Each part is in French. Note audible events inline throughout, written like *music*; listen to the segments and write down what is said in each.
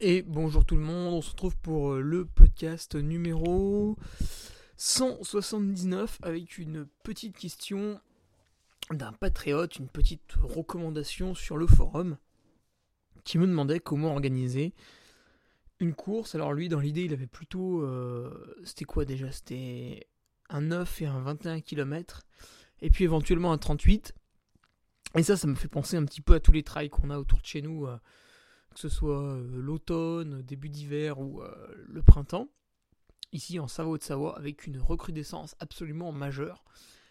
Et bonjour tout le monde, on se retrouve pour euh, le podcast numéro 179 avec une petite question d'un patriote, une petite recommandation sur le forum qui me demandait comment organiser une course. Alors lui, dans l'idée, il avait plutôt... euh, C'était quoi déjà? C'était un 9 et un 21 km et puis éventuellement un 38. Et ça, ça me fait penser un petit peu à tous les trails qu'on a autour de chez nous, euh, que ce soit euh, l'automne, début d'hiver ou euh, le printemps. Ici en Savoie-de-Savoie, avec une recrudescence absolument majeure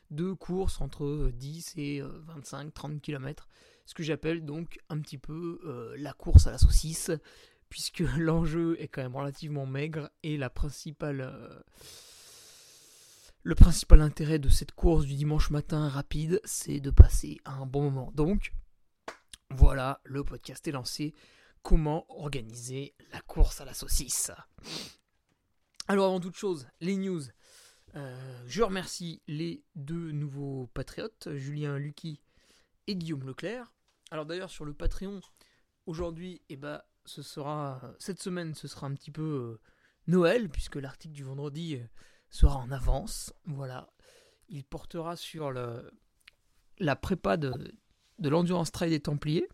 de courses entre 10 et 25-30 km. Ce que j'appelle donc un petit peu euh, la course à la saucisse, puisque *laughs* l'enjeu est quand même relativement maigre et la principale. euh, le principal intérêt de cette course du dimanche matin rapide, c'est de passer un bon moment. Donc, voilà, le podcast est lancé. Comment organiser la course à la saucisse Alors, avant toute chose, les news. Euh, je remercie les deux nouveaux patriotes, Julien Lucky et Guillaume Leclerc. Alors d'ailleurs sur le Patreon, aujourd'hui, eh ben, ce sera cette semaine, ce sera un petit peu euh, Noël puisque l'article du vendredi euh, sera en avance. Voilà, il portera sur la prépa de, de l'endurance trail des Templiers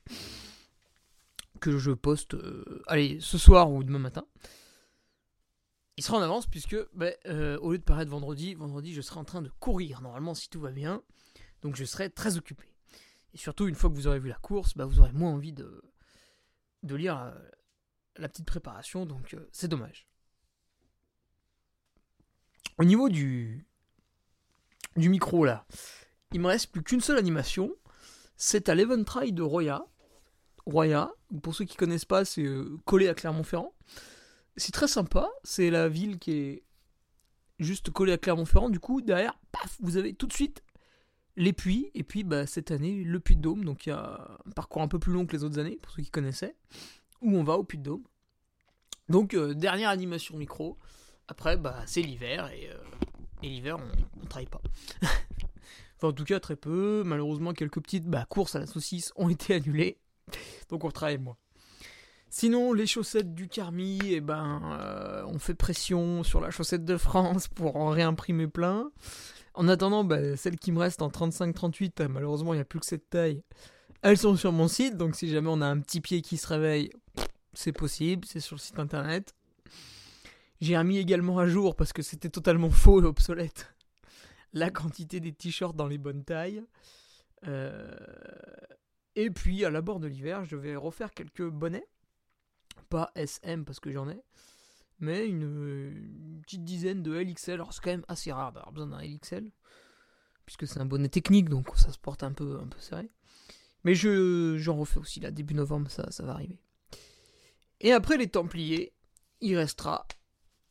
que je poste, euh, allez, ce soir ou demain matin. Il sera en avance puisque, ben, euh, au lieu de paraître vendredi, vendredi je serai en train de courir normalement si tout va bien. Donc je serai très occupé. Et surtout, une fois que vous aurez vu la course, bah, vous aurez moins envie de, lire euh, la petite préparation, donc c'est dommage. Au niveau du, du micro, là, il me reste plus qu'une seule animation. C'est à l'Eventry de Roya. Roya, pour ceux qui connaissent pas, c'est euh, collé à Clermont-Ferrand. C'est très sympa, c'est la ville qui est juste collée à Clermont-Ferrand. Du coup, derrière, paf, vous avez tout de suite les puits, et puis bah, cette année le Puy de Dôme, donc il y a un parcours un peu plus long que les autres années, pour ceux qui connaissaient, où on va au Puy de Dôme. Donc euh, dernière animation micro, après bah, c'est l'hiver, et, euh, et l'hiver on ne travaille pas. *laughs* enfin en tout cas très peu, malheureusement quelques petites bah, courses à la saucisse ont été annulées, donc on travaille moins. Sinon, les chaussettes du Carmi, eh ben, euh, on fait pression sur la chaussette de France pour en réimprimer plein. En attendant, bah, celles qui me restent en 35-38, euh, malheureusement, il n'y a plus que cette taille. Elles sont sur mon site, donc si jamais on a un petit pied qui se réveille, c'est possible, c'est sur le site internet. J'ai remis également à jour, parce que c'était totalement *laughs* faux et obsolète, la quantité des t-shirts dans les bonnes tailles. Euh, Et puis, à la bord de l'hiver, je vais refaire quelques bonnets. Pas SM, parce que j'en ai mais une, une petite dizaine de LXL. Alors c'est quand même assez rare d'avoir besoin d'un LXL, puisque c'est un bonnet technique, donc ça se porte un peu, un peu serré. Mais je, j'en refais aussi là, début novembre, ça, ça va arriver. Et après les Templiers, il restera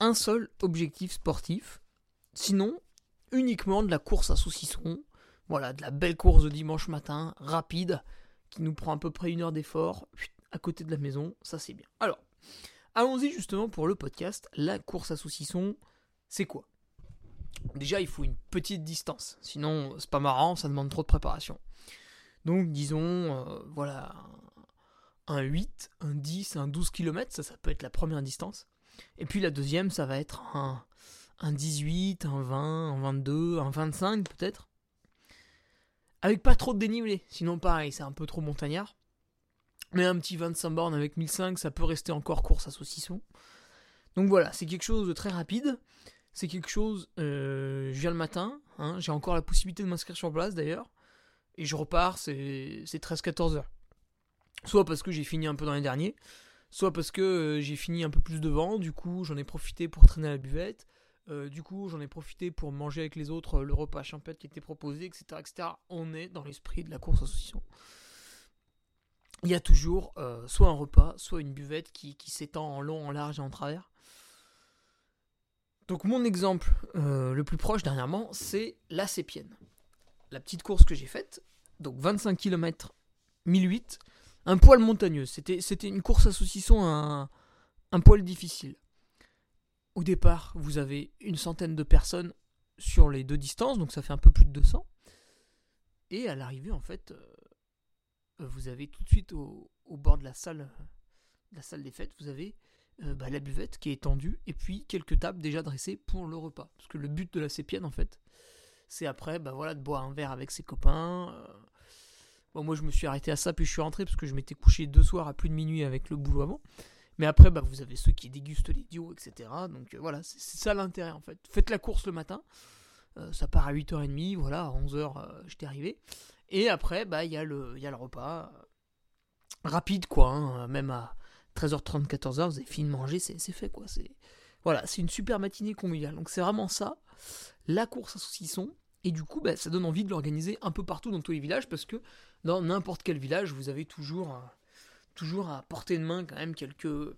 un seul objectif sportif, sinon uniquement de la course à saucisson. Voilà, de la belle course de dimanche matin, rapide, qui nous prend à peu près une heure d'effort, à côté de la maison, ça c'est bien. Alors, Allons-y justement pour le podcast. La course à saucisson, c'est quoi? Déjà, il faut une petite distance. Sinon, c'est pas marrant, ça demande trop de préparation. Donc, disons, euh, voilà, un 8, un 10, un 12 km, ça, peut être la première distance. Et puis la deuxième, ça va être un, un 18, un 20, un 22, un 25 peut-être. Avec pas trop de dénivelé. Sinon, pareil, c'est un peu trop montagnard. Mais un petit 25 bornes avec 1005, ça peut rester encore course à saucisson. Donc voilà, c'est quelque chose de très rapide. C'est quelque chose, euh, je viens le matin, hein, j'ai encore la possibilité de m'inscrire sur place d'ailleurs. Et je repars, c'est c'est 13-14 heures. Soit parce que j'ai fini un peu dans les derniers, soit parce que euh, j'ai fini un peu plus devant, du coup j'en ai profité pour traîner à la buvette. Euh, du coup, j'en ai profité pour manger avec les autres euh, le repas champêtre qui était proposé, etc., etc. On est dans l'esprit de la course à saucisson il y a toujours euh, soit un repas, soit une buvette qui, s'étend en long, en large et en travers. Donc mon exemple le plus proche dernièrement, c'est la Sépienne. La petite course que j'ai faite, donc 25 km 1008, un poil montagneux. C'était, c'était une course à saucisson un, un poil difficile. Au départ, vous avez une centaine de personnes sur les deux distances, donc ça fait un peu plus de 200. Et à l'arrivée, en fait, euh, vous avez tout de suite au, bord de la salle la salle des fêtes, vous avez euh, bah, la buvette qui est étendue et puis quelques tables déjà dressées pour le repas. Parce que le but de la sépienne, en fait, c'est après bah, voilà, de boire un verre avec ses copains. Euh. Bon, moi, je me suis arrêté à ça, puis je suis rentré parce que je m'étais couché deux soirs à plus de minuit avec le boulot avant. Mais après, bah, vous avez ceux qui dégustent les duos, etc. Donc voilà, c'est ça l'intérêt en fait. Faites la course le matin. ça part à 8h30, voilà, à 11h, j'étais arrivé. Et après, bah, il y, a le, y a le repas. rapide, quoi. Hein, même à 13h30, 14h, vous avez fini de manger, c'est fait, quoi. C'est Voilà, c'est une super matinée conviviale. Donc c'est vraiment ça, la course à saucisson. Et du coup, bah, ça donne envie de l'organiser un peu partout dans tous les villages, parce que dans n'importe quel village, vous avez toujours, toujours à portée de main quand même quelques,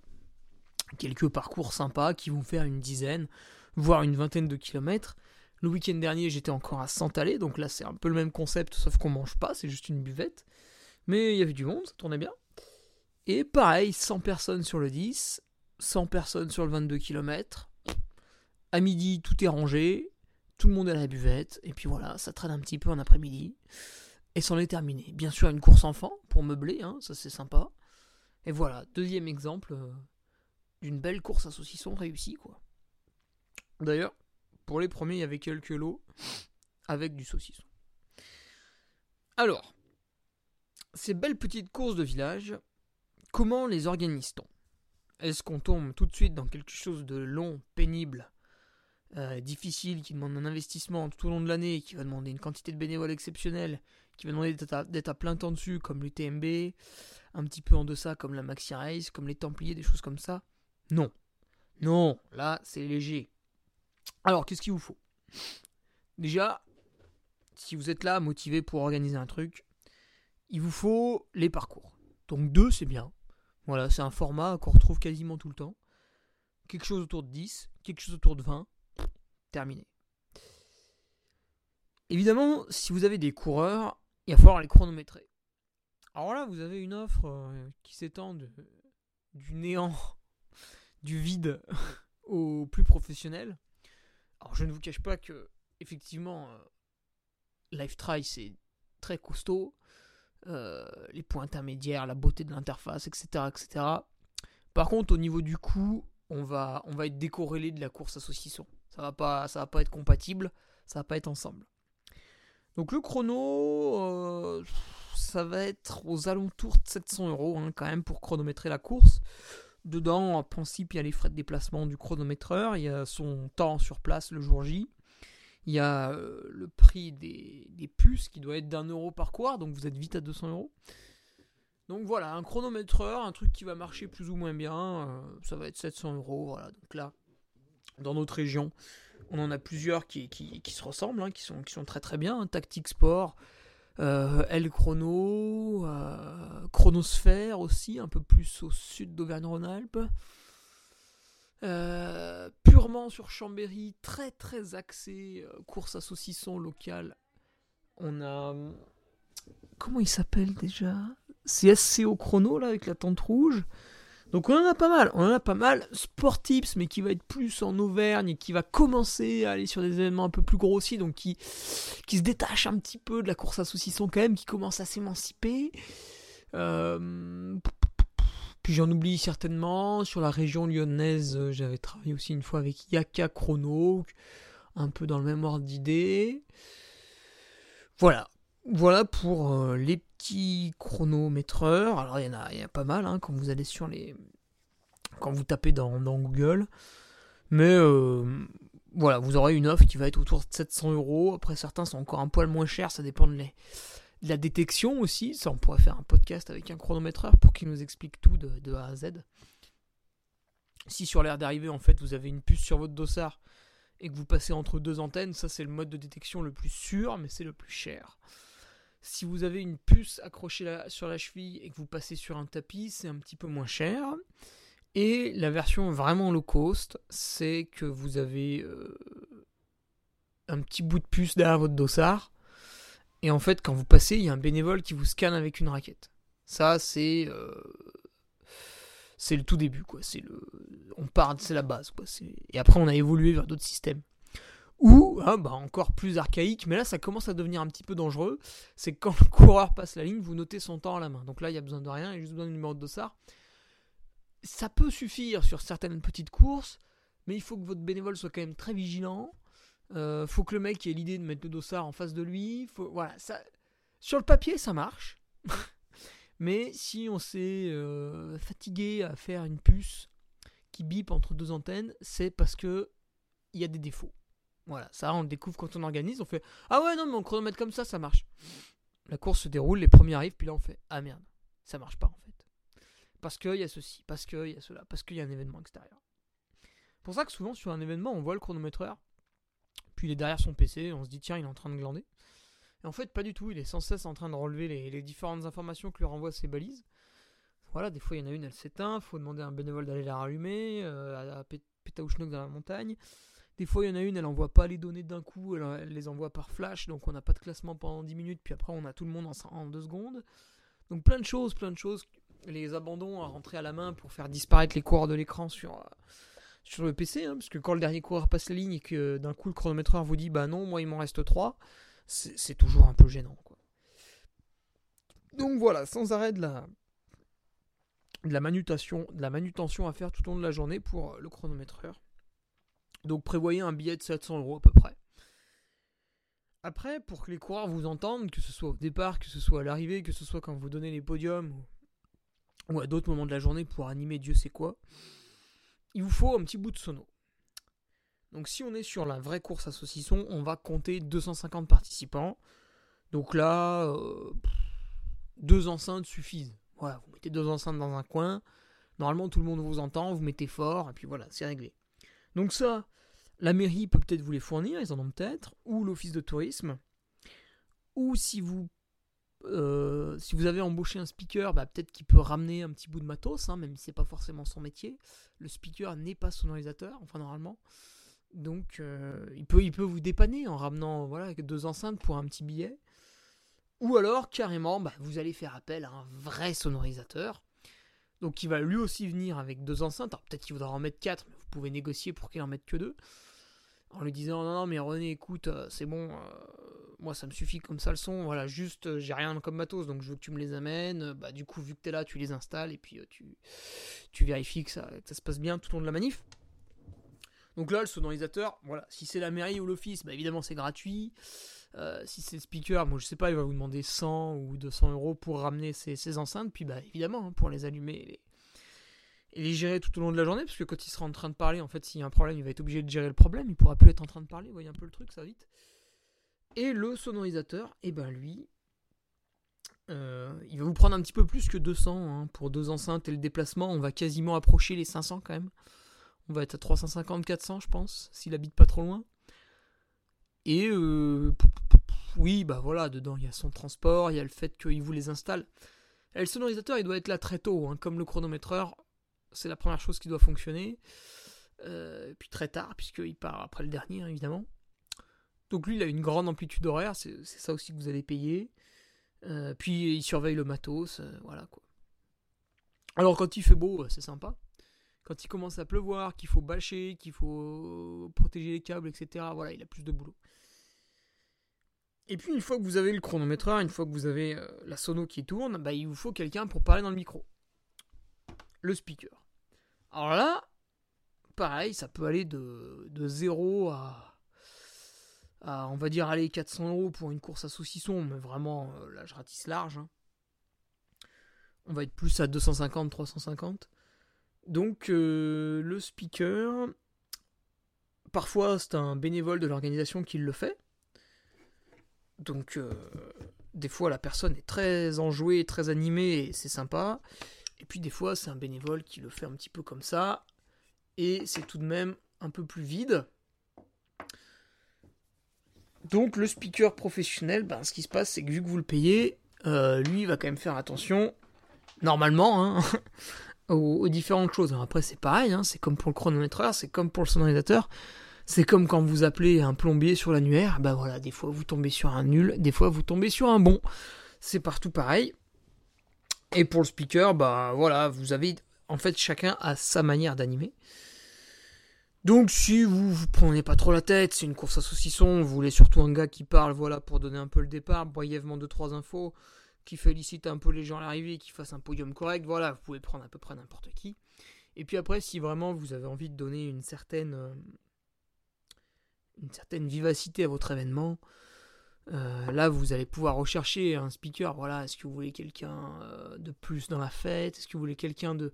quelques parcours sympas qui vont faire une dizaine, voire une vingtaine de kilomètres. Le week-end dernier, j'étais encore à Santalé, donc là c'est un peu le même concept, sauf qu'on mange pas, c'est juste une buvette. Mais il y avait du monde, ça tournait bien. Et pareil, 100 personnes sur le 10, 100 personnes sur le 22 km. À midi, tout est rangé, tout le monde à la buvette, et puis voilà, ça traîne un petit peu en après-midi. Et c'en est terminé. Bien sûr, une course enfant pour meubler, hein, ça c'est sympa. Et voilà, deuxième exemple euh, d'une belle course à saucisson réussie, quoi. D'ailleurs, pour les premiers, il y avait quelques lots avec du saucisson. Alors, ces belles petites courses de village, comment les organise-t-on Est-ce qu'on tombe tout de suite dans quelque chose de long, pénible, euh, difficile, qui demande un investissement tout au long de l'année, qui va demander une quantité de bénévoles exceptionnelle, qui va demander d'être à, plein temps dessus, comme l'UTMB, un petit peu en deçà, comme la Maxi Race, comme les Templiers, des choses comme ça Non. Non, là, c'est léger. Alors, qu'est-ce qu'il vous faut? Déjà, si vous êtes là motivé pour organiser un truc, il vous faut les parcours. Donc deux, c'est bien. Voilà, c'est un format qu'on retrouve quasiment tout le temps. Quelque chose autour de 10, quelque chose autour de 20, Évidemment, si vous avez des coureurs, il va falloir les chronométrer. Alors là, vous avez une offre euh, qui s'étend du néant, *laughs* du vide *laughs* au plus professionnel. Alors je ne vous cache pas que effectivement euh, Live Try c'est très costaud, euh, les points intermédiaires, la beauté de l'interface, etc., etc. Par contre au niveau du coût, on va, on va être décorrélé de la course à saucisson. Ça va pas, ça va pas être compatible, ça va pas être ensemble. Donc le chrono, euh, ça va être aux alentours de 700 euros hein, quand même pour chronométrer la course. Dedans, en principe, il y a les frais de déplacement du chronométreur, il y a son temps sur place le jour J, il y a euh, le prix des, puces qui doit être d'un euro par coureur, donc vous êtes vite à 200 euros. Donc voilà, un chronométreur, un truc qui va marcher plus ou moins bien, euh, ça va être 700 euros. Voilà, donc là, dans notre région, on en a plusieurs qui, se ressemblent, hein, qui, sont, qui sont très très bien. Hein. Tactique Sport, euh, El Chrono, euh, Chronosphère aussi, un peu plus au sud d'Auvergne-Rhône-Alpes. Euh, purement sur Chambéry, très très axé course à saucisson local. On a. Comment il s'appelle déjà? C'est SCO Chrono là avec la tente rouge. Donc on en a pas mal, on en a pas mal. Sportips, mais qui va être plus en Auvergne et qui va commencer à aller sur des événements un peu plus gros donc qui, se détache un petit peu de la course à saucisson quand même, qui commence à s'émanciper. Euh, puis j'en oublie certainement. Sur la région lyonnaise, j'avais travaillé aussi une fois avec Yaka Chrono, un peu dans le même ordre d'idée. Voilà. Voilà pour euh, les petits chronométreurs. Alors il y en a, y a pas mal hein, quand vous allez sur les. Quand vous tapez dans, Google. Mais euh, voilà, vous aurez une offre qui va être autour de 700 euros. Après, certains sont encore un poil moins chers, ça dépend de, la détection aussi. Ça, on pourrait faire un podcast avec un chronométreur pour qu'il nous explique tout de, de A à Z. Si sur l'air d'arrivée, en fait, vous avez une puce sur votre dossard et que vous passez entre deux antennes, ça c'est le mode de détection le plus sûr, mais c'est le plus cher. Si vous avez une puce accrochée sur la cheville et que vous passez sur un tapis, c'est un petit peu moins cher. Et la version vraiment low cost, c'est que vous avez euh, un petit bout de puce derrière votre dossard. Et en fait, quand vous passez, il y a un bénévole qui vous scanne avec une raquette. Ça, c'est euh, le tout début, quoi. Le, on part, c'est la base, quoi. Et après, on a évolué vers d'autres systèmes. Ou, hein, bah, encore plus archaïque, mais là ça commence à devenir un petit peu dangereux, c'est quand le coureur passe la ligne, vous notez son temps à la main. Donc là, il n'y a besoin de rien, il y a juste besoin du numéro de dossard. ça peut suffire sur certaines petites courses, mais il faut que votre bénévole soit quand même très vigilant. Euh, faut que le mec ait l'idée de mettre le dossard en face de lui. Voilà, sur le papier, ça marche. *laughs* mais si on s'est euh, fatigué à faire une puce qui bip entre deux antennes, c'est parce que il y a des défauts. Voilà, ça on le découvre quand on organise, on fait Ah ouais non mais on chronomètre comme ça, ça marche. La course se déroule, les premiers arrivent, puis là on fait Ah merde, ça marche pas en fait. Parce qu'il y a ceci, parce qu'il y a cela, parce qu'il y a un événement extérieur. C'est pour ça que souvent sur un événement, on voit le chronométreur, puis il est derrière son PC, on se dit tiens, il est en train de glander. Et en fait, pas du tout, il est sans cesse en train de relever les, différentes informations que lui renvoient ses balises. Voilà, des fois il y en a une, elle s'éteint, faut demander à un bénévole d'aller la rallumer, euh, à Pétaouchnok dans la montagne. Des fois, il y en a une, elle envoie pas les données d'un coup, elle, les envoie par flash, donc on n'a pas de classement pendant 10 minutes, puis après on a tout le monde en, 2 secondes. Donc plein de choses, plein de choses. Les abandons à rentrer à la main pour faire disparaître les coureurs de l'écran sur, euh, le PC, hein, parce que quand le dernier coureur passe la ligne et que d'un coup le chronométreur vous dit bah non, moi il m'en reste 3, c'est toujours un peu gênant. Donc voilà, sans arrêt de la, la manutention, de la manutention à faire tout au long de la journée pour le chronométreur. Donc prévoyez un billet de 700 euros à peu près. Après, pour que les coureurs vous entendent, que ce soit au départ, que ce soit à l'arrivée, que ce soit quand vous donnez les podiums ou à d'autres moments de la journée pour animer Dieu sait quoi, il vous faut un petit bout de sono. Donc si on est sur la vraie course à saucisson, on va compter 250 participants. Donc là, euh, deux enceintes suffisent. Voilà, vous mettez deux enceintes dans un coin. Normalement, tout le monde vous entend, vous mettez fort, et puis voilà, c'est réglé. Donc ça, la mairie peut peut-être vous les fournir, ils en ont peut-être, ou l'office de tourisme, ou si vous, euh, si vous avez embauché un speaker, bah, peut-être qu'il peut ramener un petit bout de matos, hein, même si c'est pas forcément son métier. Le speaker n'est pas sonorisateur, enfin normalement. Donc euh, il, peut, vous dépanner en ramenant voilà, deux enceintes pour un petit billet. Ou alors carrément, bah, vous allez faire appel à un vrai sonorisateur donc il va lui aussi venir avec deux enceintes. Alors peut-être qu'il voudra en mettre quatre, mais vous pouvez négocier pour qu'il en mette que deux. En lui disant non non mais René écoute euh, c'est bon euh, moi ça me suffit comme ça le son voilà juste euh, j'ai rien comme matos donc je veux que tu me les amènes bah du coup vu que tu es là tu les installes et puis tu, tu vérifies que ça, ça se passe bien tout au long de la manif donc là le sonorisateur voilà si c'est la mairie ou l'office bah évidemment c'est gratuit si c'est speaker, moi je sais pas, il va vous demander 100 ou 200 euros pour ramener ces, enceintes, puis bah évidemment, hein, pour les allumer et les, gérer tout au long de la journée, parce que quand il sera en train de parler, en fait, s'il y a un problème, il va être obligé de gérer le problème, il pourra plus être en train de parler, vous voyez un peu le truc, ça vite. Et le sonorisateur, et eh ben lui, euh, il va vous prendre un petit peu plus que 200 hein, pour deux enceintes et le déplacement, on va quasiment approcher les 500 quand même. On va être à 350-400 je pense, s'il habite pas trop loin. Et euh, oui, bah voilà, dedans il y a son transport, il y a le fait qu'il vous les installe. Le sonorisateur, il doit être là très tôt, hein, comme le chronométreur, c'est la première chose qui doit fonctionner. Euh, puis très tard, puisqu'il part après le dernier, hein, évidemment. Donc lui, il a une grande amplitude horaire, c'est ça aussi que vous allez payer. Euh, puis il surveille le matos, voilà quoi. Alors quand il fait beau, c'est sympa. Quand il commence à pleuvoir, qu'il faut bâcher, qu'il faut protéger les câbles, etc., voilà, il a plus de boulot. Et puis une fois que vous avez le chronométreur, une fois que vous avez euh, la sono qui tourne, bah, il vous faut quelqu'un pour parler dans le micro. Le speaker. Alors là, pareil, ça peut aller de, de 0 à, à, on va dire, aller 400 euros pour une course à saucisson, mais vraiment, euh, là je ratisse large. Hein. On va être plus à 250, 350. Donc euh, le speaker, parfois c'est un bénévole de l'organisation qui le fait. Donc, euh, des fois, la personne est très enjouée, très animée, et c'est sympa. Et puis, des fois, c'est un bénévole qui le fait un petit peu comme ça, et c'est tout de même un peu plus vide. Donc, le speaker professionnel, ben, ce qui se passe, c'est que vu que vous le payez, euh, lui, il va quand même faire attention, normalement, hein, *laughs* aux, différentes choses. après, c'est pareil, hein, c'est comme pour le chronométreur, c'est comme pour le sonorisateur. C'est comme quand vous appelez un plombier sur l'annuaire, bah voilà, des fois vous tombez sur un nul, des fois vous tombez sur un bon. C'est partout pareil. Et pour le speaker, bah voilà, vous avez en fait chacun a sa manière d'animer. Donc si vous vous prenez pas trop la tête, c'est une course à saucisson, vous voulez surtout un gars qui parle, voilà, pour donner un peu le départ, brièvement deux trois infos, qui félicite un peu les gens à l'arrivée, qui fasse un podium correct, voilà, vous pouvez prendre à peu près n'importe qui. Et puis après, si vraiment vous avez envie de donner une certaine, euh, une certaine vivacité à votre événement, euh, là vous allez pouvoir rechercher un speaker. Voilà, est-ce que vous voulez quelqu'un euh, de plus dans la fête? Est-ce que vous voulez quelqu'un de,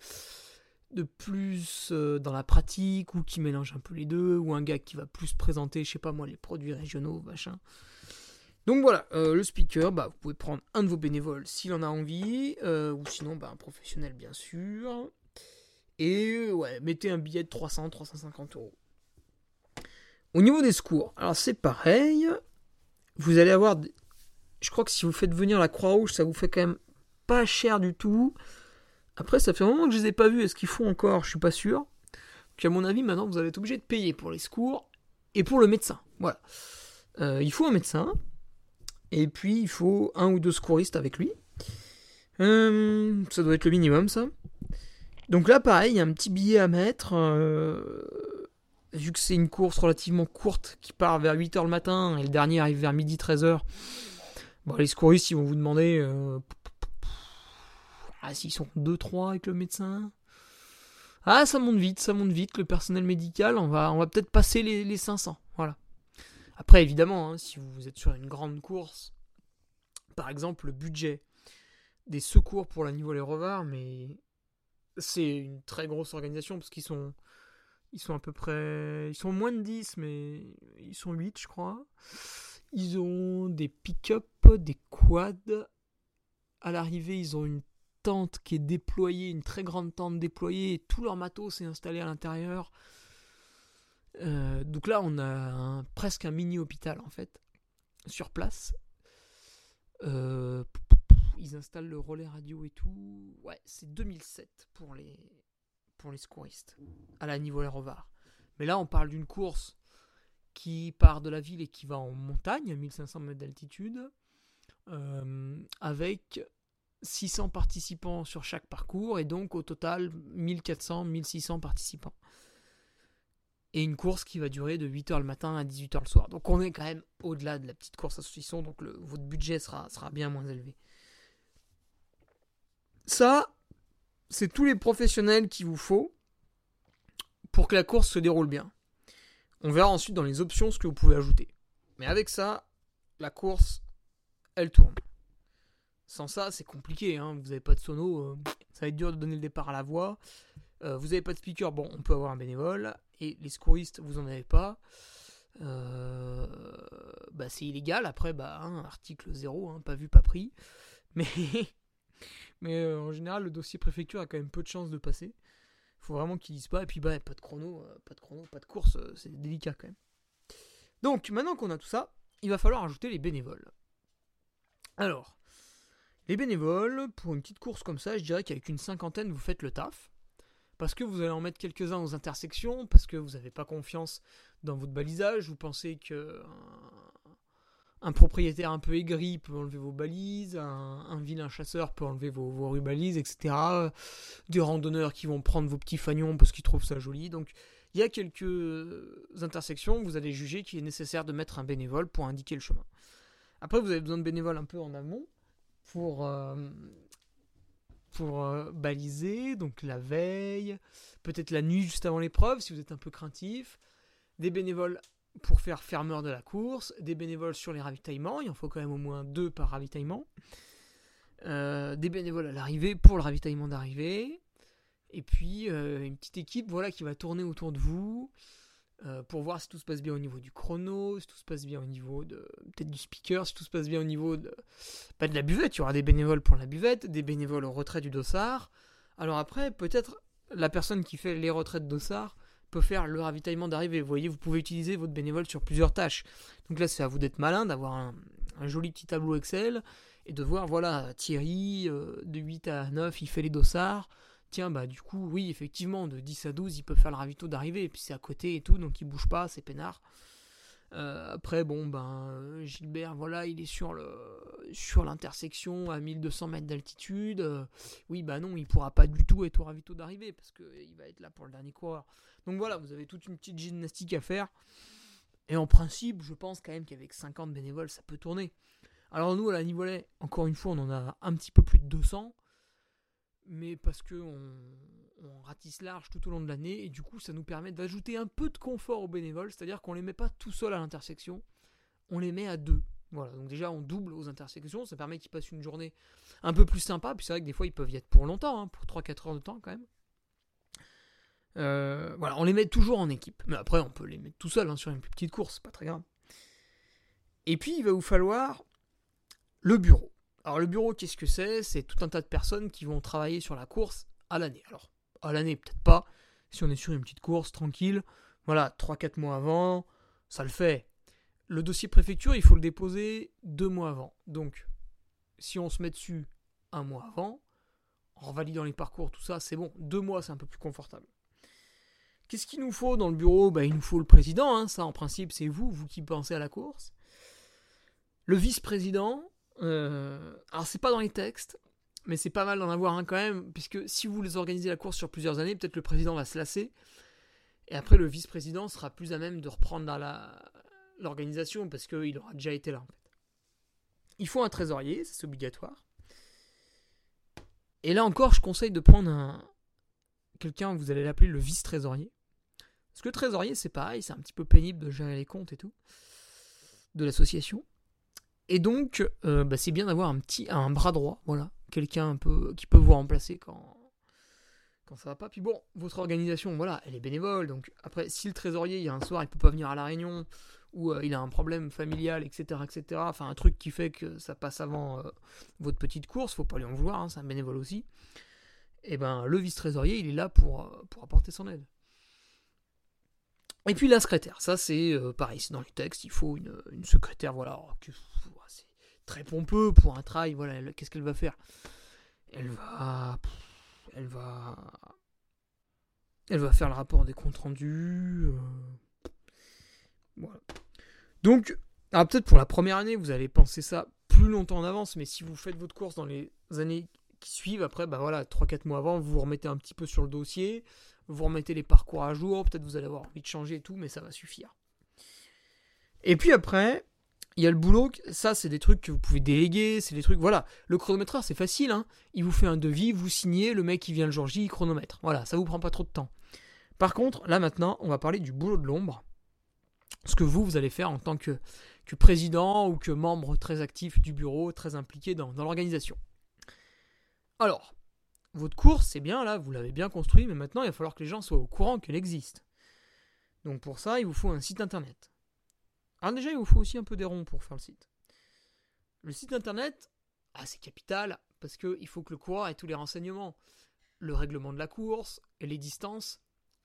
plus dans la pratique ou qui mélange un peu les deux Ou un gars qui va plus présenter, je sais pas moi, les produits régionaux, machin? Donc voilà, le speaker, bah, vous pouvez prendre un de vos bénévoles s'il en a envie, ou sinon bah, un professionnel bien sûr. Et ouais, mettez un billet de 300, 350 euros. Au niveau des secours, alors c'est pareil. Vous allez avoir. Je crois que si vous faites venir la Croix-Rouge, ça vous fait quand même pas cher du tout. Après, ça fait un moment que je les ai pas vus. Est-ce qu'ils font encore? Je suis pas sûr. Donc, à mon avis, maintenant, vous allez être obligé de payer pour les secours et pour le médecin. Voilà. Euh, il faut un médecin. Et puis, il faut un ou deux secouristes avec lui. Euh, ça doit être le minimum, ça. Donc là, pareil, il y a un petit billet à mettre. Euh, vu que c'est une course relativement courte qui part vers 8h le matin et le dernier arrive vers midi 13h. Bon, les secouristes, ils vont vous demander euh, ah, s'ils sont 2-3 avec le médecin. Ah, ça monte vite, ça monte vite. Le personnel médical, on va, on va peut-être passer les, 500. Voilà. Après, évidemment, hein, si vous êtes sur une grande course, par exemple, le budget des secours pour la niveau les mais c'est une très grosse organisation parce qu'ils sont ils sont à peu près ils sont moins de 10 mais ils sont 8 je crois. Ils ont des pick-up, des quads. À l'arrivée, ils ont une tente qui est déployée, une très grande tente déployée, tout leur matos est installé à l'intérieur. Euh, donc là, on a presque un mini hôpital en fait sur place. Euh, ils installent le relais radio et tout. Ouais, c'est 2007 pour les, pour les secouristes, à la niveau Rovard. Mais là, on parle d'une course qui part de la ville et qui va en montagne, à 1500 mètres d'altitude, euh, avec 600 participants sur chaque parcours, et donc au total 1400-1600 participants. Et une course qui va durer de 8h le matin à 18h le soir. Donc on est quand même au-delà de la petite course à saucisson, donc votre budget sera, sera bien moins élevé. Ça, c'est tous les professionnels qu'il vous faut pour que la course se déroule bien. On verra ensuite dans les options ce que vous pouvez ajouter. Mais avec ça, la course, elle tourne. Sans ça, c'est compliqué. Hein. Vous n'avez pas de sono, euh, ça va être dur de donner le départ à la voix. Euh, vous n'avez pas de speaker, bon, on peut avoir un bénévole. Et les secouristes, vous n'en avez pas. Euh, bah, c'est illégal. Après, bah, hein, article 0, hein, pas vu, pas pris. Mais *laughs* mais euh, en général, le dossier préfecture a quand même peu de chances de passer. Il faut vraiment qu'ils disent pas. Et puis, bah, pas de chrono, euh, pas de chrono, pas de course, euh, c'est délicat quand même. Donc, maintenant qu'on a tout ça, il va falloir ajouter les bénévoles. Alors, les bénévoles, pour une petite course comme ça, je dirais qu'avec une cinquantaine, vous faites le taf. Parce que vous allez en mettre quelques-uns aux intersections, parce que vous n'avez pas confiance dans votre balisage, vous pensez que un propriétaire un peu aigri peut enlever vos balises, un, vilain chasseur peut enlever vos, vos rubalises, etc. Des randonneurs qui vont prendre vos petits fagnons parce qu'ils trouvent ça joli. Donc il y a quelques intersections où vous allez juger qu'il est nécessaire de mettre un bénévole pour indiquer le chemin. Après, vous avez besoin de bénévoles un peu en amont pour, euh, euh, baliser, donc la veille, peut-être la nuit juste avant l'épreuve si vous êtes un peu craintif. Des bénévoles pour faire fermeur de la course, des bénévoles sur les ravitaillements, il en faut quand même au moins deux par ravitaillement, euh, des bénévoles à l'arrivée pour le ravitaillement d'arrivée, et puis euh, une petite équipe voilà, qui va tourner autour de vous euh, pour voir si tout se passe bien au niveau du chrono, si tout se passe bien au niveau de peut-être du speaker, si tout se passe bien au niveau de, pas de la buvette, il y aura des bénévoles pour la buvette, des bénévoles au retrait du dossard. Alors après, peut-être la personne qui fait les retraits de dossard peut faire le ravitaillement d'arrivée. Vous voyez, vous pouvez utiliser votre bénévole sur plusieurs tâches. Donc là, c'est à vous d'être malin, d'avoir un, joli petit tableau Excel et de voir, voilà, Thierry, euh, de 8 à 9, il fait les dossards. Tiens, bah du coup, oui, effectivement, de 10 à 12, il peut faire le ravito d'arrivée, et puis c'est à côté et tout, donc il bouge pas, c'est peinard. Euh, après, bon, ben, Gilbert, voilà, il est sur le sur l'intersection à 1200 mètres d'altitude. Euh, oui, bah non, il pourra pas du tout être au ravito d'arrivée parce qu'il va être là pour le dernier coureur. Donc voilà, vous avez toute une petite gymnastique à faire. Et en principe, je pense quand même qu'avec 50 bénévoles, ça peut tourner. Alors nous, à la Nivolais, encore une fois, on en a un petit peu plus de 200, mais parce que on, on ratisse large tout au long de l'année, et du coup, ça nous permet d'ajouter un peu de confort aux bénévoles, c'est-à-dire qu'on les met pas tout seul à l'intersection, on les met à deux. Voilà, donc déjà on double aux intersections, ça permet qu'ils passent une journée un peu plus sympa, puis c'est vrai que des fois ils peuvent y être pour longtemps, hein, pour 3-4 heures de temps quand même. Euh, voilà, on les met toujours en équipe, mais après on peut les mettre tout seul hein, sur une plus petite course, pas très grave. Et puis il va vous falloir le bureau. Alors le bureau, qu'est-ce que c'est? C'est tout un tas de personnes qui vont travailler sur la course à l'année. Alors à l'année peut-être pas, si on est sur une petite course tranquille, voilà, 3-4 mois avant, ça le fait le dossier préfecture, il faut le déposer deux mois avant. Donc, si on se met dessus un mois avant, en validant les parcours, tout ça, c'est bon. Deux mois, c'est un peu plus confortable. Qu'est-ce qu'il nous faut dans le bureau? Bah, Il nous faut le président, hein. ça en principe c'est vous, vous qui pensez à la course. Le vice-président, euh, alors c'est pas dans les textes, mais c'est pas mal d'en avoir un quand même, puisque si vous les organisez la course sur plusieurs années, peut-être le président va se lasser, et après le vice-président sera plus à même de reprendre l'organisation parce qu'il aura déjà été là en fait. Il faut un trésorier, c'est obligatoire. Et là encore, je conseille de prendre un quelqu'un, vous allez l'appeler le vice-trésorier. Parce que le trésorier, c'est pareil, c'est un petit peu pénible de gérer les comptes et tout de l'association. Et donc, euh, bah, c'est bien d'avoir un petit, un bras droit, voilà, quelqu'un un peu qui peut vous remplacer quand quand ça va pas. Puis bon, votre organisation, voilà, elle est bénévole. Donc après, si le trésorier, il y a un soir, il peut pas venir à la réunion, ou euh, il a un problème familial, etc., etc., enfin un truc qui fait que ça passe avant euh, votre petite course, faut pas lui en vouloir, hein, c'est un bénévole aussi. Et eh ben le vice-trésorier, il est là pour, euh, pour apporter son aide. Et puis la secrétaire, ça c'est pareil, c'est dans les textes, il faut une, secrétaire, voilà, c'est très pompeux pour un travail, voilà, qu'est-ce qu'elle va faire? Elle va elle va. Elle va faire le rapport des comptes rendus. Euh, voilà. Donc, peut-être pour la première année, vous allez penser ça plus longtemps en avance, mais si vous faites votre course dans les années qui suivent, après, bah voilà, 3-4 mois avant, vous vous remettez un petit peu sur le dossier, vous remettez les parcours à jour, peut-être vous allez avoir envie de changer et tout, mais ça va suffire. Et puis après, il y a le boulot, ça c'est des trucs que vous pouvez déléguer, c'est des trucs, voilà. Le chronométreur c'est facile, hein. il vous fait un devis, vous signez, le mec qui vient le jour J, il chronomètre. Voilà, ça vous prend pas trop de temps. Par contre, là maintenant, on va parler du boulot de l'ombre. Ce que vous, vous allez faire en tant que, président ou que membre très actif du bureau, très impliqué dans l'organisation. Alors, votre course, c'est bien là, vous l'avez bien construit, mais maintenant il va falloir que les gens soient au courant qu'elle existe. Donc pour ça, il vous faut un site internet. Alors déjà, il vous faut aussi un peu des ronds pour faire le site. Le site internet, ah, c'est capital, parce qu'il faut que le coureur ait tous les renseignements. Le règlement de la course, les distances,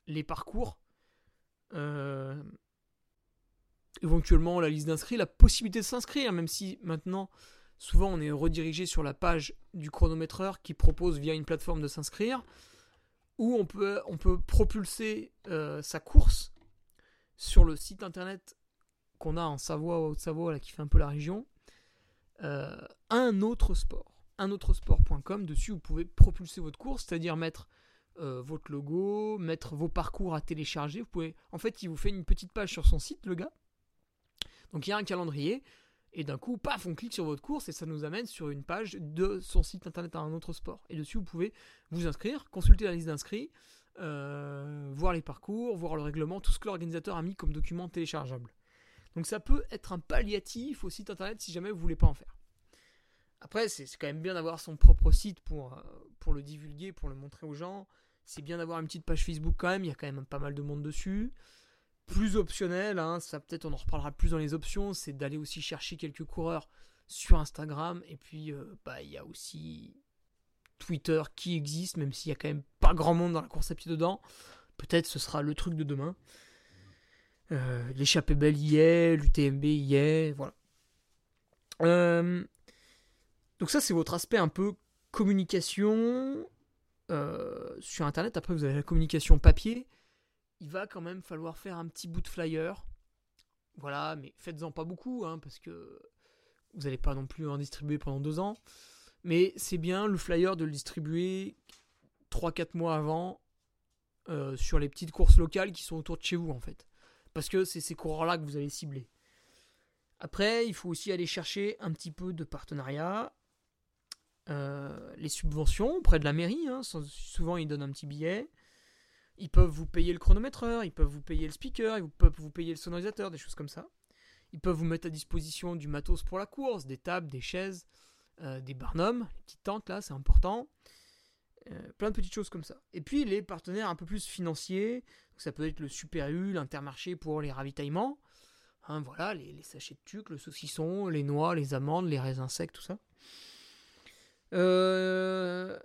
les parcours, euh, éventuellement la liste d'inscrits, la possibilité de s'inscrire, même si maintenant, souvent on est redirigé sur la page du chronométreur qui propose via une plateforme de s'inscrire, peut, on peut propulser euh, sa course sur le site internet qu'on a en Savoie, Haute-Savoie, qui fait un peu la région, euh, un autre sport. Un autre sport.com. Dessus, vous pouvez propulser votre course, c'est-à-dire mettre euh, votre logo, mettre vos parcours à télécharger. En fait, il vous fait une petite page sur son site, le gars. Donc il y a un calendrier. Et d'un coup, paf, on clique sur votre course et ça nous amène sur une page de son site internet à un autre sport. Et dessus, vous pouvez vous inscrire, consulter la liste d'inscrits, euh, voir les parcours, voir le règlement, tout ce que l'organisateur a mis comme document téléchargeable. Donc ça peut être un palliatif au site internet si jamais vous voulez pas en faire. Après, c'est quand même bien d'avoir son propre site pour, euh, pour le divulguer, pour le montrer aux gens. C'est bien d'avoir une petite page Facebook quand même, il y a quand même pas mal de monde dessus. Plus optionnel, hein, ça peut-être on en reparlera plus dans les options, c'est d'aller aussi chercher quelques coureurs sur Instagram. Et puis, euh, bah, il y a aussi Twitter qui existe, même s'il y a quand même pas grand monde dans la course à pied dedans. Peut-être ce sera le truc de demain. Euh, l'échappée belle y est, l'UTMB y est, voilà. Euh, donc ça c'est votre aspect un peu communication euh, sur Internet. Après vous avez la communication papier. Il va quand même falloir faire un petit bout de flyer. Voilà, mais faites-en pas beaucoup, hein, parce que vous n'allez pas non plus en distribuer pendant deux ans. Mais c'est bien le flyer de le distribuer 3-4 mois avant sur les petites courses locales qui sont autour de chez vous en fait parce que c'est ces coureurs-là que vous allez cibler. Après, il faut aussi aller chercher un petit peu de partenariat. Euh, les subventions auprès de la mairie, hein, souvent ils donnent un petit billet. Ils peuvent vous payer le chronométreur, ils peuvent vous payer le speaker, ils peuvent vous payer le sonorisateur, des choses comme ça. Ils peuvent vous mettre à disposition du matos pour la course, des tables, des chaises, euh, des barnums, les petites tentes là, c'est important. Euh, plein de petites choses comme ça. Et puis les partenaires un peu plus financiers, ça peut être le Super U, l'Intermarché pour les ravitaillements. Hein, voilà, les, sachets de tuc, le saucisson, les noix, les amandes, les raisins secs, tout ça. Euh,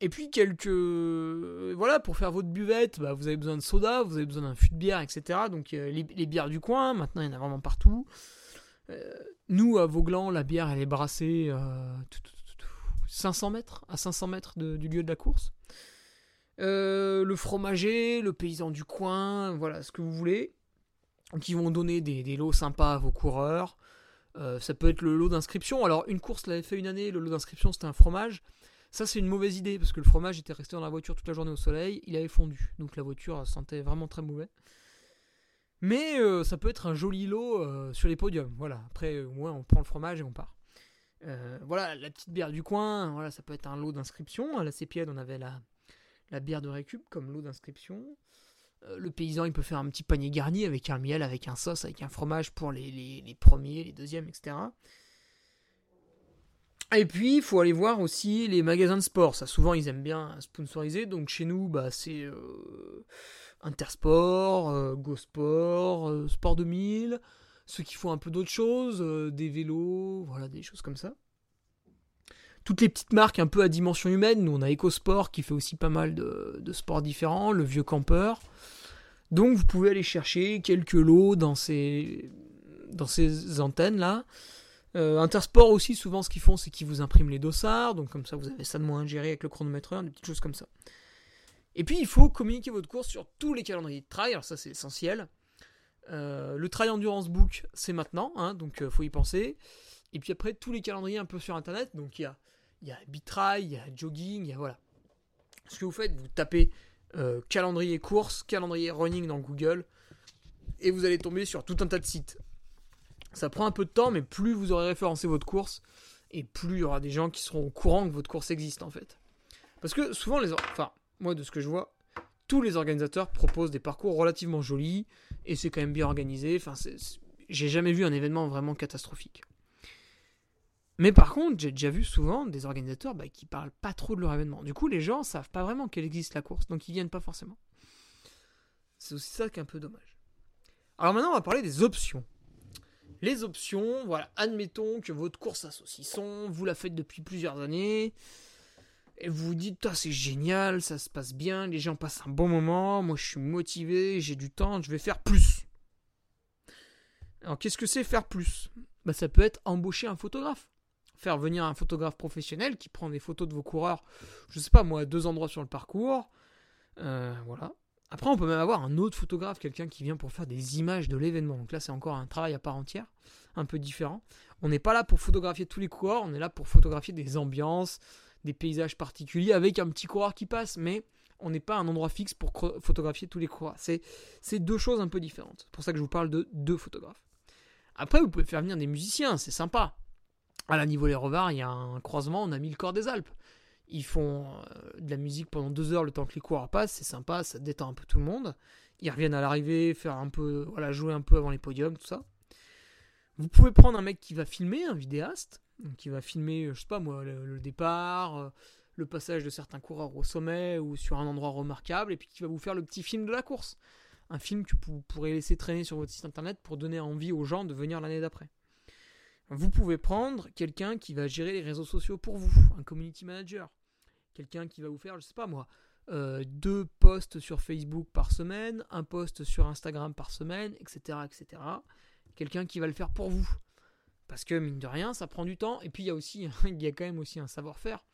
et puis quelques... Voilà, pour faire votre buvette, bah, vous avez besoin de soda, vous avez besoin d'un fût de bière, etc. Donc les, les, bières du coin, maintenant il y en a vraiment partout. nous, à Vauglan, la bière, elle est brassée... 500 mètres, à 500 mètres du lieu de la course. Euh, le fromager, le paysan du coin, voilà ce que vous voulez, qui vont donner des, lots sympas à vos coureurs. Euh, ça peut être le lot d'inscription. Alors une course l'avait fait une année, le lot d'inscription c'était un fromage. Ça c'est une mauvaise idée parce que le fromage était resté dans la voiture toute la journée au soleil, il avait fondu, donc la voiture sentait vraiment très mauvais. Mais euh, ça peut être un joli lot sur les podiums. Voilà. Après, au moins on prend le fromage et on part. Voilà, la petite bière du coin, voilà, ça peut être un lot d'inscription. À la Cépiade, on avait la, la bière de récup comme lot d'inscription. Euh, le paysan, il peut faire un petit panier garni avec un miel, avec un sauce, avec un fromage pour les, les, premiers, les deuxièmes, etc. Et puis, il faut aller voir aussi les magasins de sport. Ça, souvent, ils aiment bien sponsoriser. Donc, chez nous, bah, c'est euh, Intersport, Go Sport, Sport 2000 ceux qui font un peu d'autres choses, euh, des vélos, voilà, des choses comme ça. Toutes les petites marques un peu à dimension humaine, nous on a EcoSport qui fait aussi pas mal de, sports différents, le vieux campeur. Donc vous pouvez aller chercher quelques lots dans ces, dans ces antennes-là. Euh, Intersport aussi, souvent ce qu'ils font, c'est qu'ils vous impriment les dossards, donc comme ça vous avez ça de moins gérer avec le chronomètre, des petites choses comme ça. Et puis il faut communiquer votre course sur tous les calendriers de trail, alors ça c'est essentiel. Euh, le Trail Endurance Book, c'est maintenant, hein, donc euh, faut y penser. Et puis après, tous les calendriers un peu sur Internet, donc il y a, y a Bitrail, il y a Jogging, il y a voilà. Ce que vous faites, vous tapez euh, calendrier course, calendrier running dans Google, et vous allez tomber sur tout un tas de sites. Ça prend un peu de temps, mais plus vous aurez référencé votre course, et plus il y aura des gens qui seront au courant que votre course existe en fait. Parce que souvent les... Enfin, moi de ce que je vois, tous les organisateurs proposent des parcours relativement jolis et c'est quand même bien organisé. J'ai jamais vu un événement vraiment catastrophique. Mais par contre, j'ai déjà vu souvent des organisateurs bah, qui parlent pas trop de leur événement. Du coup, les gens savent pas vraiment qu'elle existe la course, donc ils viennent pas forcément. C'est aussi ça qui est un peu dommage. Alors maintenant, on va parler des options. Les options, voilà, admettons que votre course à saucisson, vous la faites depuis plusieurs années, et vous vous dites, c'est génial, ça se passe bien, les gens passent un bon moment, moi je suis motivé, j'ai du temps, je vais faire plus. Alors qu'est-ce que c'est faire plus? Bah, Ça peut être embaucher un photographe. Faire venir un photographe professionnel qui prend des photos de vos coureurs, je sais pas moi, à deux endroits sur le parcours. Euh, voilà. Après, on peut même avoir un autre photographe, quelqu'un qui vient pour faire des images de l'événement. Donc là, c'est encore un travail à part entière, un peu différent. On n'est pas là pour photographier tous les coureurs, on est là pour photographier des ambiances, des paysages particuliers avec un petit coureur qui passe, mais on n'est pas un endroit fixe pour photographier tous les coureurs. C'est, deux choses un peu différentes. C'est pour ça que je vous parle de deux photographes. Après, vous pouvez faire venir des musiciens, c'est sympa. À la niveau les Revards, il y a un croisement, on a mis le corps des Alpes. Ils font euh, de la musique pendant deux heures le temps que les coureurs passent, c'est sympa, ça détend un peu tout le monde. Ils reviennent à l'arrivée, faire un peu, voilà, jouer un peu avant les podiums, tout ça. Vous pouvez prendre un mec qui va filmer, un vidéaste, qui va filmer, je sais pas moi, le, départ, euh, le passage de certains coureurs au sommet ou sur un endroit remarquable, et puis qui va vous faire le petit film de la course. Un film que vous pourrez laisser traîner sur votre site internet pour donner envie aux gens de venir l'année d'après. Vous pouvez prendre quelqu'un qui va gérer les réseaux sociaux pour vous, un community manager. Quelqu'un qui va vous faire, je sais pas moi, euh, deux posts sur Facebook par semaine, un post sur Instagram par semaine, etc. etc. Quelqu'un qui va le faire pour vous. Parce que mine de rien, ça prend du temps. Et puis il y a aussi, *laughs* il y a quand même aussi un savoir-faire.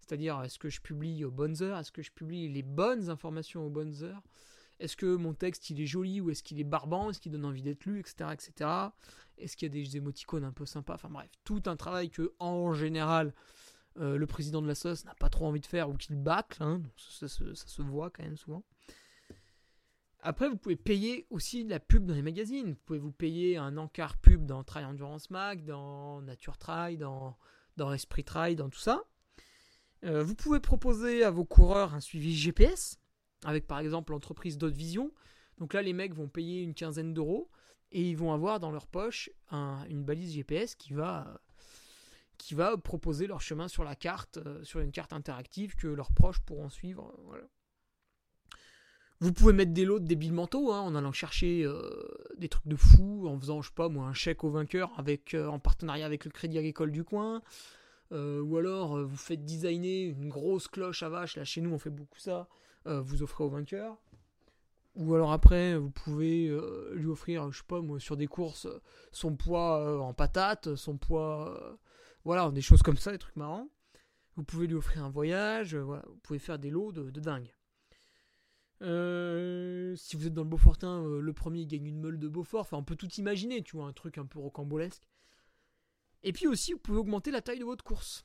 C'est-à-dire, est-ce que je publie aux bonnes heures? Est-ce que je publie les bonnes informations aux bonnes heures? Est-ce que mon texte il est joli ou est-ce qu'il est barbant Est-ce qu'il donne envie d'être lu, etc., etc. Est-ce qu'il y a des émoticônes un peu sympas Enfin bref, tout un travail que en général euh, le président de la sauce n'a pas trop envie de faire ou qu'il bâcle. Hein, ça, se voit quand même souvent. Après, vous pouvez payer aussi la pub dans les magazines. Vous pouvez vous payer un encart pub dans Trail Endurance Mag, dans Nature Trail, dans, dans Esprit Trail, dans tout ça. Euh, vous pouvez proposer à vos coureurs un suivi GPS, avec par exemple l'entreprise Dot Vision. Donc là, les mecs vont payer une quinzaine d'euros et ils vont avoir dans leur poche une balise GPS qui va, proposer leur chemin sur la carte, euh, sur une carte interactive que leurs proches pourront suivre. Vous pouvez mettre des lots de débiles mentaux hein, en allant chercher euh, des trucs de fou, en faisant, je sais pas un chèque au vainqueur avec, en partenariat avec le Crédit Agricole du coin. Euh, ou alors euh, vous faites designer une grosse cloche à vache, là chez nous on fait beaucoup ça, euh, vous offrez au vainqueur. Ou alors après, vous pouvez lui offrir, je sais pas sur des courses, son poids en patates, son poids, voilà, des choses comme ça, des trucs marrants. Vous pouvez lui offrir un voyage, vous pouvez faire des lots de, de dingue. si vous êtes dans le Beaufortin, le premier gagne une meule de Beaufort. Enfin, on peut tout imaginer, tu vois, un truc un peu rocambolesque. Et puis aussi, vous pouvez augmenter la taille de votre course.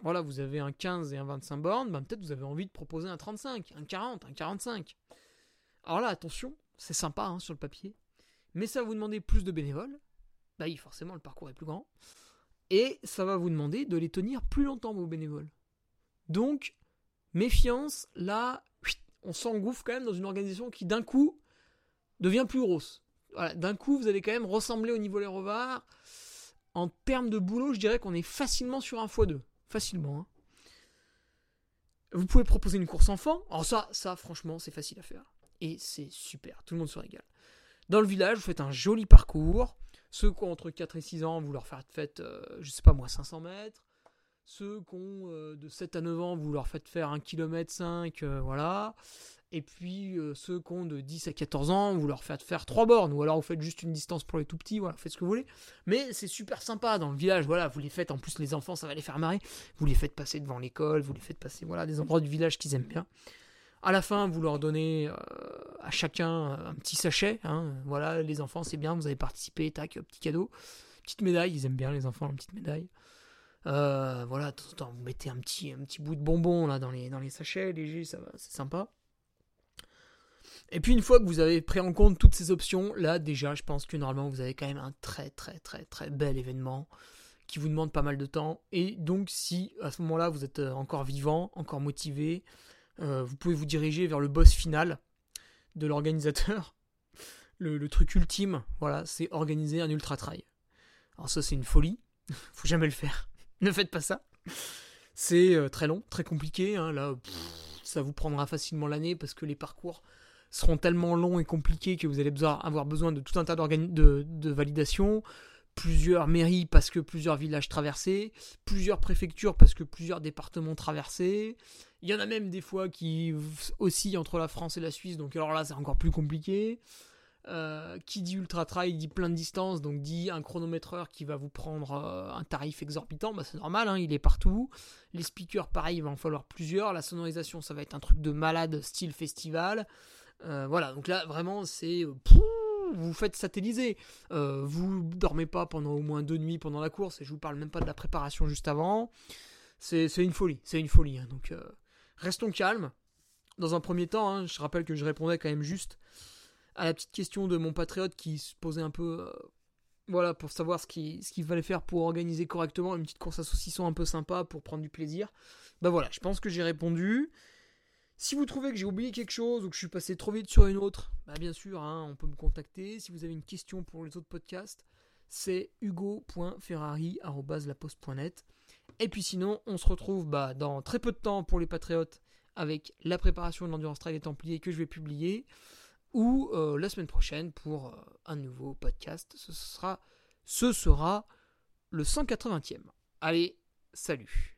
Voilà, vous avez un 15 et un 25 bornes, ben peut-être vous avez envie de proposer un 35, un 40, un 45. Alors là, attention, c'est sympa hein, sur le papier, mais ça va vous demander plus de bénévoles. Bah oui, forcément, le parcours est plus grand. Et ça va vous demander de les tenir plus longtemps, vos bénévoles. Donc, méfiance, là, on s'engouffre quand même dans une organisation qui d'un coup devient plus grosse. Voilà, d'un coup, vous allez quand même ressembler au niveau les revards en termes de boulot, je dirais qu'on est facilement sur un x2. Facilement. Hein. Vous pouvez proposer une course enfant. Alors ça, ça franchement, c'est facile à faire. Et c'est super. Tout le monde se régale. Dans le village, vous faites un joli parcours. Ceux qui ont entre 4 et 6 ans, vous leur faites, euh, je sais pas moi, 500 mètres. Ceux qui ont euh, de 7 à 9 ans, vous leur faites faire 1 km 5, voilà. Et puis euh, ceux qui ont de 10 à 14 ans, vous leur faites faire 3 bornes, ou alors vous faites juste une distance pour les tout petits, voilà, faites ce que vous voulez. Mais c'est super sympa dans le village, voilà, vous les faites, en plus les enfants, ça va les faire marrer. Vous les faites passer devant l'école, vous les faites passer, voilà, des endroits du village qu'ils aiment bien. À la fin, vous leur donnez euh, à chacun un petit sachet, hein. voilà, les enfants, c'est bien, vous avez participé, tac, petit cadeau. Petite médaille, ils aiment bien les enfants, une petite médaille. Euh, voilà, de temps en temps, vous mettez un petit, un petit bout de bonbon là dans les, dans les sachets, léger, ça va, c'est sympa. Et puis une fois que vous avez pris en compte toutes ces options, là déjà je pense que normalement vous avez quand même un très très très très bel événement qui vous demande pas mal de temps. Et donc si à ce moment-là vous êtes euh, encore vivant, encore motivé, euh, vous pouvez vous diriger vers le boss final de l'organisateur. *laughs* Le, truc ultime, voilà, c'est organiser un ultra trail. Alors ça c'est une folie, *laughs* faut jamais le faire. *laughs* ne faites pas ça. C'est euh, très long, très compliqué. Hein. Là, ça vous prendra facilement l'année parce que les parcours seront tellement longs et compliqués que vous allez avoir besoin de tout un tas de, de validation, plusieurs mairies parce que plusieurs villages traversés, plusieurs préfectures parce que plusieurs départements traversés. Il y en a même des fois qui oscillent entre la France et la Suisse, donc alors là c'est encore plus compliqué. Euh, qui dit ultra trail dit plein de distance, donc dit un chronométreur qui va vous prendre euh, un tarif exorbitant, bah c'est normal, hein, il est partout. Les speakers, pareil, il va en falloir plusieurs. La sonorisation, ça va être un truc de malade, style festival. Euh, voilà, donc là, vraiment, c'est. Euh, vous faites satelliser. Euh, vous dormez pas pendant au moins deux nuits pendant la course, et je vous parle même pas de la préparation juste avant. C'est une folie, c'est une folie. Hein. donc, restons calmes. Dans un premier temps, hein, je rappelle que je répondais quand même juste à la petite question de mon patriote qui se posait un peu. voilà, pour savoir ce qu'il ce fallait faire pour organiser correctement une petite course à saucisson un peu sympa pour prendre du plaisir. Bah voilà, je pense que j'ai répondu. Si vous trouvez que j'ai oublié quelque chose ou que je suis passé trop vite sur une autre, bah bien sûr, hein, on peut me contacter. Si vous avez une question pour les autres podcasts, c'est hugo.ferrari.laposte.net. Et puis sinon, on se retrouve bah, dans très peu de temps pour les Patriotes avec la préparation de l'Endurance Trail des Templiers que je vais publier, ou euh, la semaine prochaine pour euh, un nouveau podcast. Ce sera, ce sera le 180e. Allez, salut